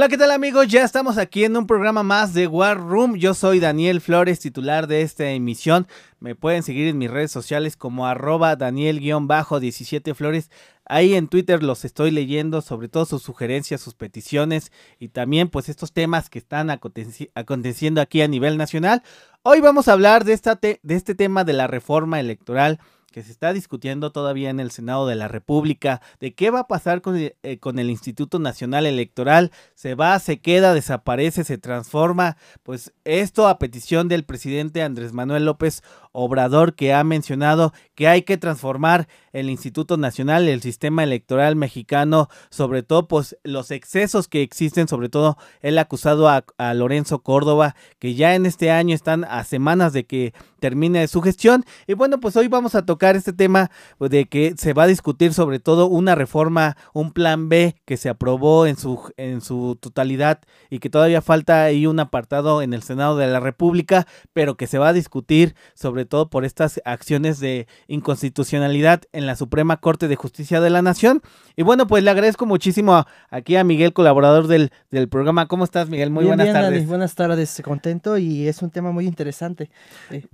Hola, ¿qué tal amigos? Ya estamos aquí en un programa más de War Room. Yo soy Daniel Flores, titular de esta emisión. Me pueden seguir en mis redes sociales como arroba Daniel-17 Flores. Ahí en Twitter los estoy leyendo, sobre todo sus sugerencias, sus peticiones y también pues estos temas que están aconteciendo aquí a nivel nacional. Hoy vamos a hablar de, esta de este tema de la reforma electoral que se está discutiendo todavía en el Senado de la República, de qué va a pasar con el, eh, con el, Instituto Nacional Electoral, se va, se queda, desaparece, se transforma, pues esto a petición del presidente Andrés Manuel López Obrador, que ha mencionado que hay que transformar el Instituto Nacional, el sistema electoral mexicano, sobre todo pues los excesos que existen, sobre todo el acusado a, Lorenzo Córdoba, que ya en este año están a semanas de que termine su gestión, y bueno, pues hoy vamos a tocar este tema de que se va a discutir sobre todo una reforma, un plan B que se aprobó en su, en su totalidad y que todavía falta ahí un apartado en el Senado de la República, pero que se va a discutir sobre todo por estas acciones de inconstitucionalidad en la Suprema Corte de Justicia de la Nación. Y bueno, pues le agradezco muchísimo aquí a Miguel, colaborador del, del programa. ¿Cómo estás, Miguel? Muy buenas tardes. buenas tardes, contento y es un tema muy interesante.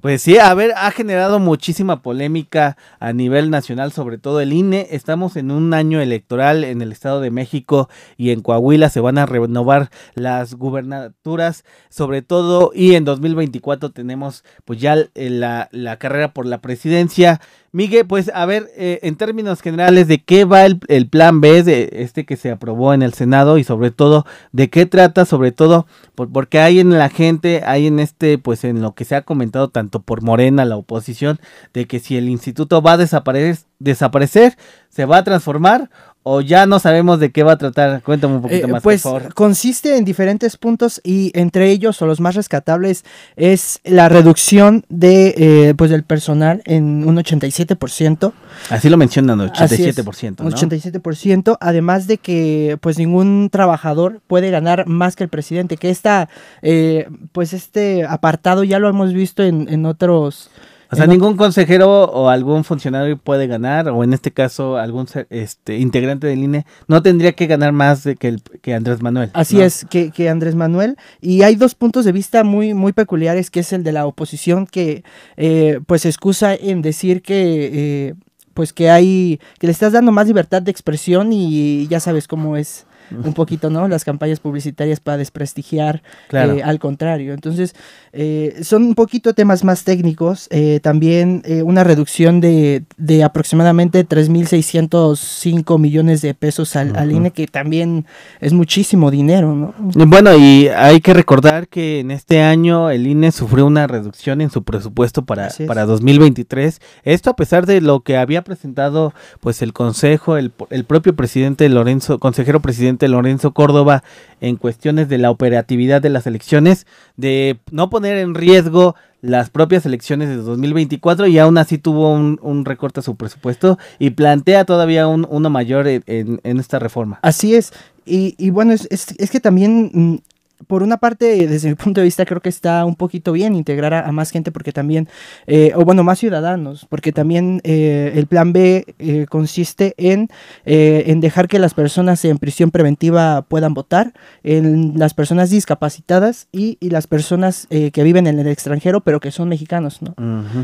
Pues sí, a ver, ha generado muchísima polémica a nivel nacional, sobre todo el INE. Estamos en un año electoral en el Estado de México y en Coahuila se van a renovar las gubernaturas, sobre todo, y en 2024 tenemos pues ya la, la carrera por la presidencia. Miguel, pues a ver, eh, en términos generales, ¿de qué va el, plan B de este que se aprobó en el Senado y sobre todo, de qué trata, sobre todo, porque hay en la gente, hay en este, pues en lo que se ha comentado tanto por Morena, la oposición, de que si el instituto va a desaparecer, desaparecer se va a transformar o ya no sabemos de qué va a tratar? Cuéntame un poquito eh, más, pues, por favor. Consiste en diferentes puntos y entre ellos, o los más rescatables, es la reducción de eh, pues del personal en un 87%. Así lo mencionan, 87%. Un 87%, además de que pues ningún trabajador puede ganar más que el presidente, que esta, eh, pues este apartado ya lo hemos visto en, en otros o sea, ningún consejero o algún funcionario puede ganar, o en este caso algún este, integrante del INE, no tendría que ganar más de que, el, que Andrés Manuel. Así es, que, que, Andrés Manuel. Y hay dos puntos de vista muy, muy peculiares, que es el de la oposición, que eh, pues excusa en decir que... Eh, pues que hay, que le estás dando más libertad de expresión y ya sabes cómo es un poquito, ¿no? Las campañas publicitarias para desprestigiar, eh, al contrario. Entonces, eh, son un poquito temas más técnicos. Eh, también una reducción de, de aproximadamente 3.605 millones de pesos al, al, INE, que también es muchísimo dinero, ¿no? Bueno, y hay que recordar que en este año el INE sufrió una reducción en su presupuesto para, para 2023. Esto a pesar de lo que había presentado pues el Consejo, el, el propio presidente Lorenzo, consejero presidente Lorenzo Córdoba en cuestiones de la operatividad de las elecciones, de no poner en riesgo las propias elecciones de 2024 y aún así tuvo un, recorte a su presupuesto y plantea todavía un, uno mayor en, esta reforma. Así es. Y, bueno, es, es, que también mm, por una parte, desde mi punto de vista, creo que está un poquito bien integrar a, más gente porque también, eh, o bueno, más ciudadanos, porque también eh, el plan B eh, consiste en, en dejar que las personas en prisión preventiva puedan votar, en las personas discapacitadas y, las personas que viven en el extranjero pero que son mexicanos, ¿no?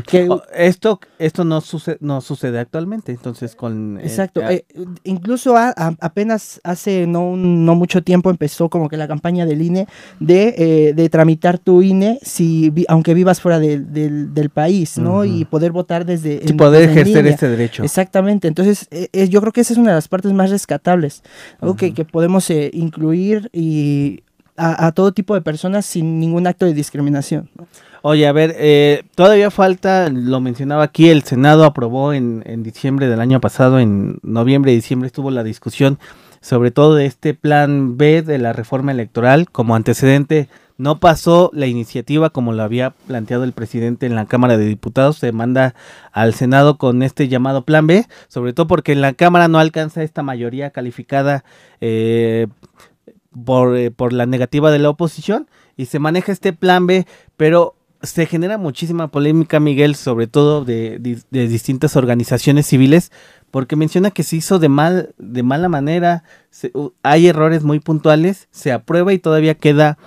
que, esto esto no, sucede, no sucede actualmente, entonces con... Exacto, incluso apenas hace no, no mucho tiempo empezó como que la campaña del INE de, eh, de tramitar tu INE si aunque vivas fuera del país, ¿no? Y poder votar desde... Y poder ejercer este derecho. Exactamente, entonces eh, eh, yo creo que esa es una de las partes más rescatables, algo que, podemos incluir y a, todo tipo de personas sin ningún acto de discriminación. Oye, a ver, todavía falta, lo mencionaba aquí, el Senado aprobó en, en diciembre del año pasado, en noviembre y diciembre estuvo la discusión sobre todo de este plan B de la reforma electoral. Como antecedente, no pasó la iniciativa como lo había planteado el presidente en la Cámara de Diputados. Se manda al Senado con este llamado plan B, sobre todo porque en la Cámara no alcanza esta mayoría calificada eh, por, eh, por la negativa de la oposición y se maneja este plan B, pero se genera muchísima polémica, Miguel, sobre todo de, de, distintas organizaciones civiles, porque menciona que se hizo de mal, de mala manera, hay errores muy puntuales, se aprueba y todavía queda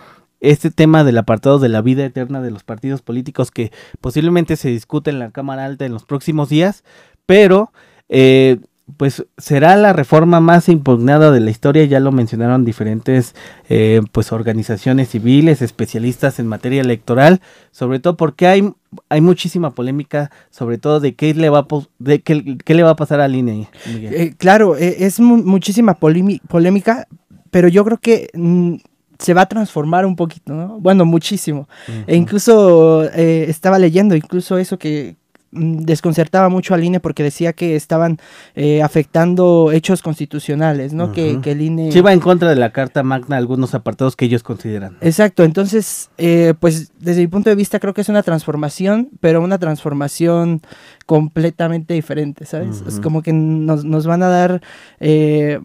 este tema del apartado de la vida eterna de los partidos políticos que posiblemente se discute en la Cámara Alta en los próximos días, pero eh, pues será la reforma más impugnada de la historia, ya lo mencionaron diferentes eh, pues organizaciones civiles, especialistas en materia electoral, sobre todo porque hay, hay muchísima polémica, sobre todo de qué le va a, de qué, qué le va a pasar al INE. Eh, claro, e, es muchísima polémica, pero yo creo que mm, se va a transformar un poquito, ¿no? Bueno, muchísimo. E incluso eh, estaba leyendo, incluso eso que, desconcertaba mucho al INE porque decía que estaban eh, afectando hechos constitucionales, ¿no? que, el INE... Sí va en contra de la Carta Magna algunos apartados que ellos consideran. Exacto, entonces, eh, pues desde mi punto de vista creo que es una transformación, pero una transformación completamente diferente, ¿sabes? Es como que nos, nos van a dar... Eh,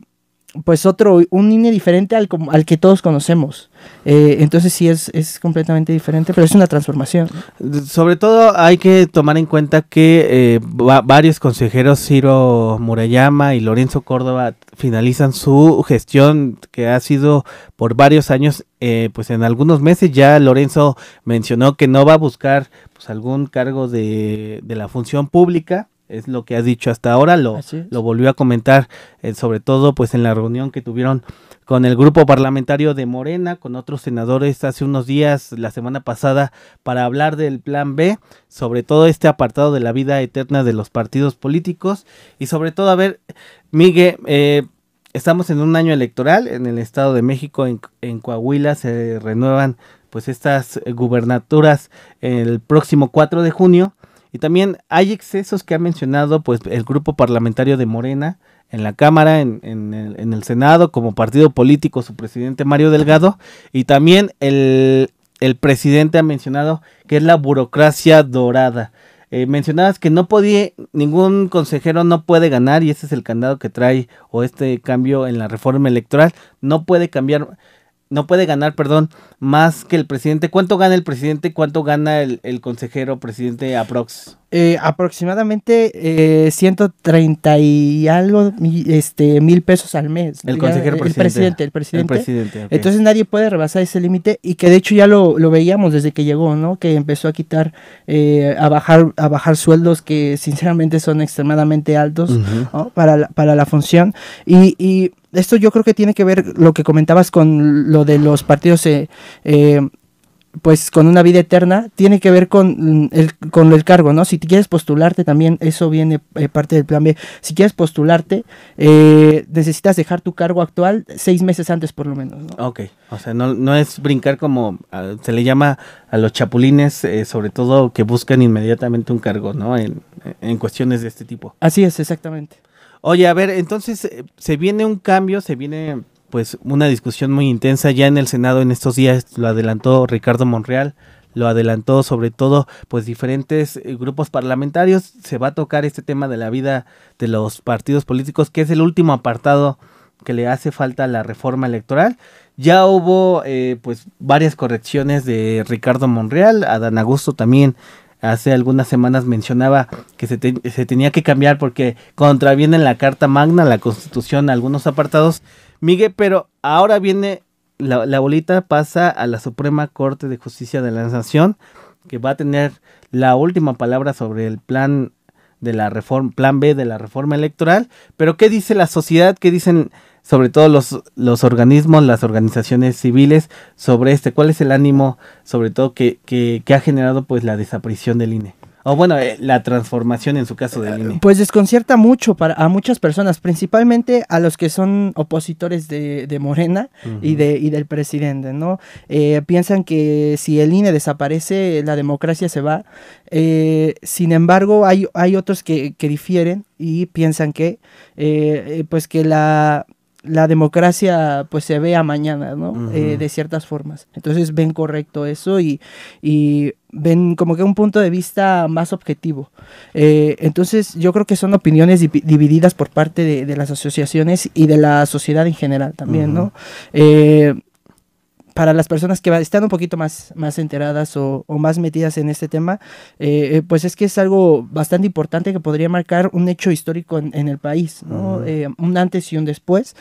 pues otro, un INE diferente al, al que todos conocemos. Eh, entonces sí es, es completamente diferente, pero es una transformación. Sobre todo hay que tomar en cuenta que eh, varios consejeros, Ciro Murayama y Lorenzo Córdoba, finalizan su gestión que ha sido por varios años, eh, pues en algunos meses ya Lorenzo mencionó que no va a buscar pues algún cargo de, de la función pública es lo que has dicho hasta ahora, lo, lo volvió a comentar, eh, sobre todo pues en la reunión que tuvieron con el grupo parlamentario de Morena, con otros senadores hace unos días, la semana pasada, para hablar del plan B, sobre todo este apartado de la vida eterna de los partidos políticos. Y sobre todo, a ver, Miguel, eh, estamos en un año electoral en el Estado de México, en, en Coahuila se renuevan pues estas gubernaturas el próximo 4 de junio y también hay excesos que ha mencionado pues el grupo parlamentario de Morena en la Cámara, en, el, en el, Senado, como partido político, su presidente Mario Delgado, y también el, el presidente ha mencionado que es la burocracia dorada. Eh, mencionabas que no podía, ningún consejero no puede ganar, y ese es el candado que trae, o este cambio en la reforma electoral, no puede cambiar no puede ganar, perdón, más que el presidente. ¿Cuánto gana el presidente? ¿Cuánto gana el, consejero presidente Aprox? Eh, aproximadamente eh, 130 y algo este, mil pesos al mes. El consejero presidente. El presidente, el presidente. Entonces nadie puede rebasar ese límite y que de hecho ya lo, veíamos desde que llegó, ¿no? Que empezó a quitar, eh, a, bajar, a bajar sueldos que sinceramente son extremadamente altos para, la, para la función. Y, y esto yo creo que tiene que ver lo que comentabas con lo de los partidos, eh, eh, pues con una vida eterna, tiene que ver con mm, el, con el cargo, ¿no? Si quieres postularte también, eso viene eh, parte del plan B. Si quieres postularte, necesitas dejar tu cargo actual seis meses antes por lo menos, ¿no? Ok, o sea, no, no es brincar como se le llama a los chapulines, sobre todo que buscan inmediatamente un cargo, ¿no? En, en cuestiones de este tipo. Así es, exactamente. Oye, a ver, entonces eh, se viene un cambio, se viene pues una discusión muy intensa ya en el Senado en estos días, lo adelantó Ricardo Monreal, lo adelantó sobre todo pues diferentes eh, grupos parlamentarios, se va a tocar este tema de la vida de los partidos políticos, que es el último apartado que le hace falta a la reforma electoral. Ya hubo eh, pues varias correcciones de Ricardo Monreal, Adán Augusto también hace algunas semanas mencionaba que se, se, tenía que cambiar porque contraviene la Carta Magna, la Constitución, algunos apartados. Miguel, pero ahora viene la, la, bolita, pasa a la Suprema Corte de Justicia de la Nación, que va a tener la última palabra sobre el plan de la reforma, plan B de la reforma electoral. Pero ¿qué dice la sociedad? ¿Qué dicen sobre todo los, los organismos, las organizaciones civiles, sobre este, cuál es el ánimo, sobre todo, que, que, que ha generado pues la desaparición del INE. O bueno, eh, la transformación en su caso del INE. Pues desconcierta mucho para a muchas personas, principalmente a los que son opositores de, de Morena y, de, y del presidente, ¿no? Eh, piensan que si el INE desaparece, la democracia se va. Eh, sin embargo, hay, hay otros que, que difieren y piensan que, pues que la la democracia pues se vea mañana, ¿no? Eh, de ciertas formas. Entonces ven correcto eso y, ven como que un punto de vista más objetivo. Eh, entonces yo creo que son opiniones divididas por parte de, las asociaciones y de la sociedad en general también, ¿no? Eh, para las personas que están un poquito más, más enteradas o, más metidas en este tema, eh, eh, pues es que es algo bastante importante que podría marcar un hecho histórico en, el país, ¿no? Eh, un antes y un después,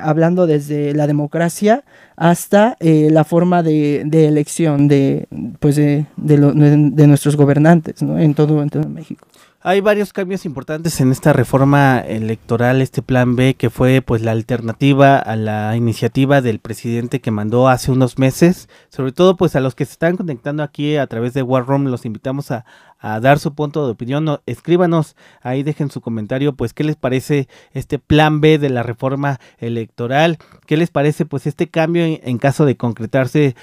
hablando desde la democracia hasta la forma de, elección de, pues de, de, nuestros gobernantes ¿no? en, todo, en todo México. Hay varios cambios importantes en esta reforma electoral, este plan B, que fue pues la alternativa a la iniciativa del presidente que mandó hace unos meses. Sobre todo pues a los que se están conectando aquí a través de War Room, los invitamos a, a dar su punto de opinión. escríbanos ahí, dejen su comentario, pues qué les parece este plan B de la reforma electoral, qué les parece pues este cambio en, caso de concretarse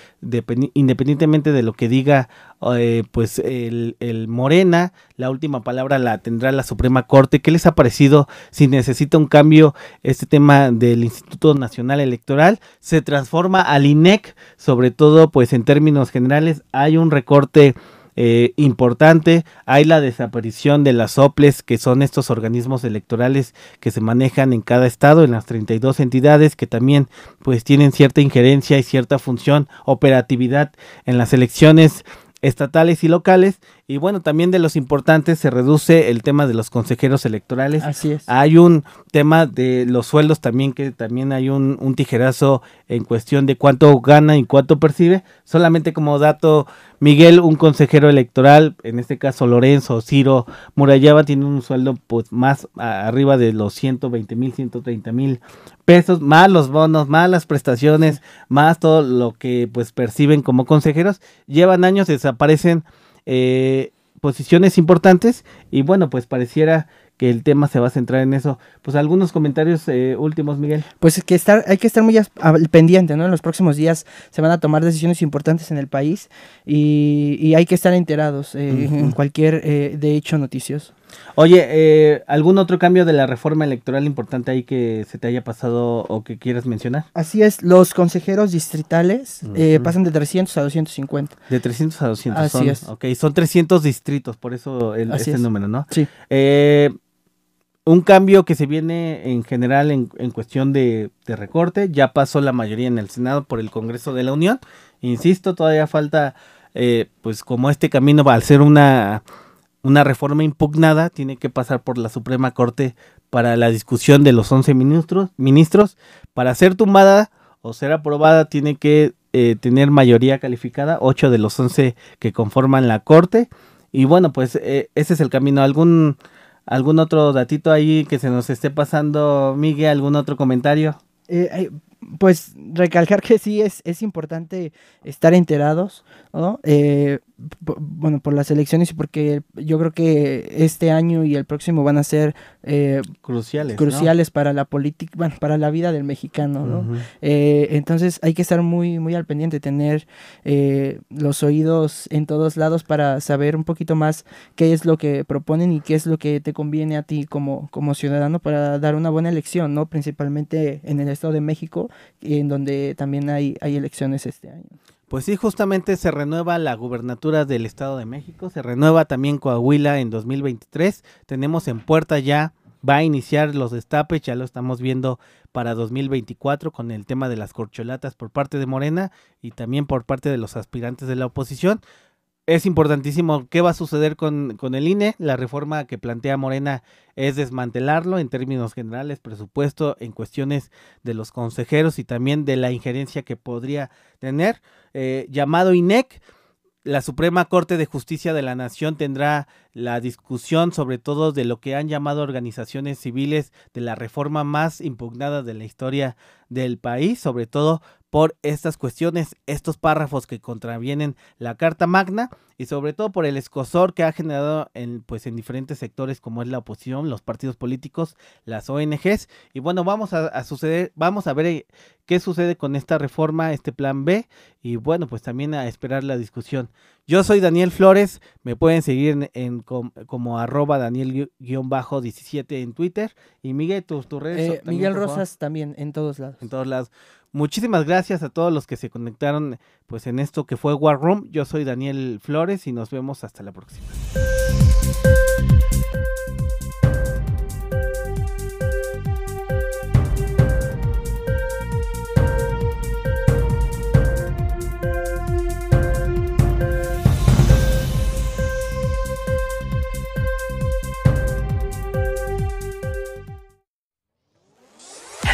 independientemente de lo que diga eh, pues el, el, Morena, la última palabra la tendrá la Suprema Corte. ¿Qué les ha parecido si necesita un cambio este tema del Instituto Nacional Electoral? Se transforma al INEC, sobre todo pues en términos generales hay un recorte eh, importante. Hay la desaparición de las OPLES, que son estos organismos electorales que se manejan en cada estado, en las 32 entidades, que también pues tienen cierta injerencia y cierta función, operatividad en las elecciones estatales y locales y bueno, también de los importantes se reduce el tema de los consejeros electorales. Así es. Hay un tema de los sueldos también, que también hay un, un tijerazo en cuestión de cuánto gana y cuánto percibe. Solamente como dato, Miguel, un consejero electoral, en este caso Lorenzo Ciro Murayaba, tiene un sueldo pues más arriba de los 120 mil, 130 mil pesos, más los bonos, más las prestaciones, más todo lo que pues perciben como consejeros. Llevan años, desaparecen eh, posiciones importantes y bueno, pues pareciera que el tema se va a centrar en eso. Pues algunos comentarios eh, últimos, Miguel. Pues que estar, hay que estar muy al pendiente, ¿no? En los próximos días se van a tomar decisiones importantes en el país y, hay que estar enterados eh, en cualquier eh, de hecho noticioso. Oye, eh, ¿algún otro cambio de la reforma electoral importante ahí que se te haya pasado o que quieras mencionar? Así es, los consejeros distritales eh, pasan de 300 a 250. De 300 a 200. Así son, es. Ok, son 300 distritos, por eso el, ese número, ¿no? Sí. Eh, un cambio que se viene en general en, cuestión de, de, recorte, ya pasó la mayoría en el Senado por el Congreso de la Unión. Insisto, todavía falta, pues como este camino va a ser una una reforma impugnada tiene que pasar por la Suprema Corte para la discusión de los 11 ministros. ministros. Para ser tumbada o ser aprobada tiene que eh, tener mayoría calificada, 8 de los 11 que conforman la Corte. Y bueno, pues eh, ese es el camino. ¿Algún, ¿Algún otro datito ahí que se nos esté pasando, Miguel? ¿Algún otro comentario? Eh, pues recalcar que sí es, es importante estar enterados, ¿no? Eh, bueno, por las elecciones y porque yo creo que este año y el próximo van a ser eh, cruciales, cruciales para la política, bueno, para la vida del mexicano, ¿no? Eh, entonces hay que estar muy, muy al pendiente, tener los oídos en todos lados para saber un poquito más qué es lo que proponen y qué es lo que te conviene a ti como, como ciudadano para dar una buena elección, ¿no? Principalmente en el Estado de México, en donde también hay, hay elecciones este año. Pues sí, justamente se renueva la gubernatura del Estado de México, se renueva también Coahuila en 2023, tenemos en puerta ya, va a iniciar los destapes, ya lo estamos viendo para 2024 con el tema de las corcholatas por parte de Morena y también por parte de los aspirantes de la oposición es importantísimo qué va a suceder con, con, el INE. La reforma que plantea Morena es desmantelarlo en términos generales, presupuesto en cuestiones de los consejeros y también de la injerencia que podría tener. Eh, llamado INEC, la Suprema Corte de Justicia de la Nación tendrá la discusión sobre todo de lo que han llamado organizaciones civiles de la reforma más impugnada de la historia del país, sobre todo por estas cuestiones, estos párrafos que contravienen la Carta Magna y sobre todo por el escosor que ha generado en, pues, en diferentes sectores como es la oposición, los partidos políticos, las ONGs. Y bueno, vamos a, suceder, vamos a ver eh, qué sucede con esta reforma, este plan B y bueno, pues también a esperar la discusión. Yo soy Daniel Flores, me pueden seguir en, como arroba Daniel-17 en Twitter y Miguel, tus, redes. Eh, Miguel Rosas también en todos lados. En todos lados. Muchísimas gracias a todos los que se conectaron pues en esto que fue War Room. Yo soy Daniel Flores y nos vemos hasta la próxima.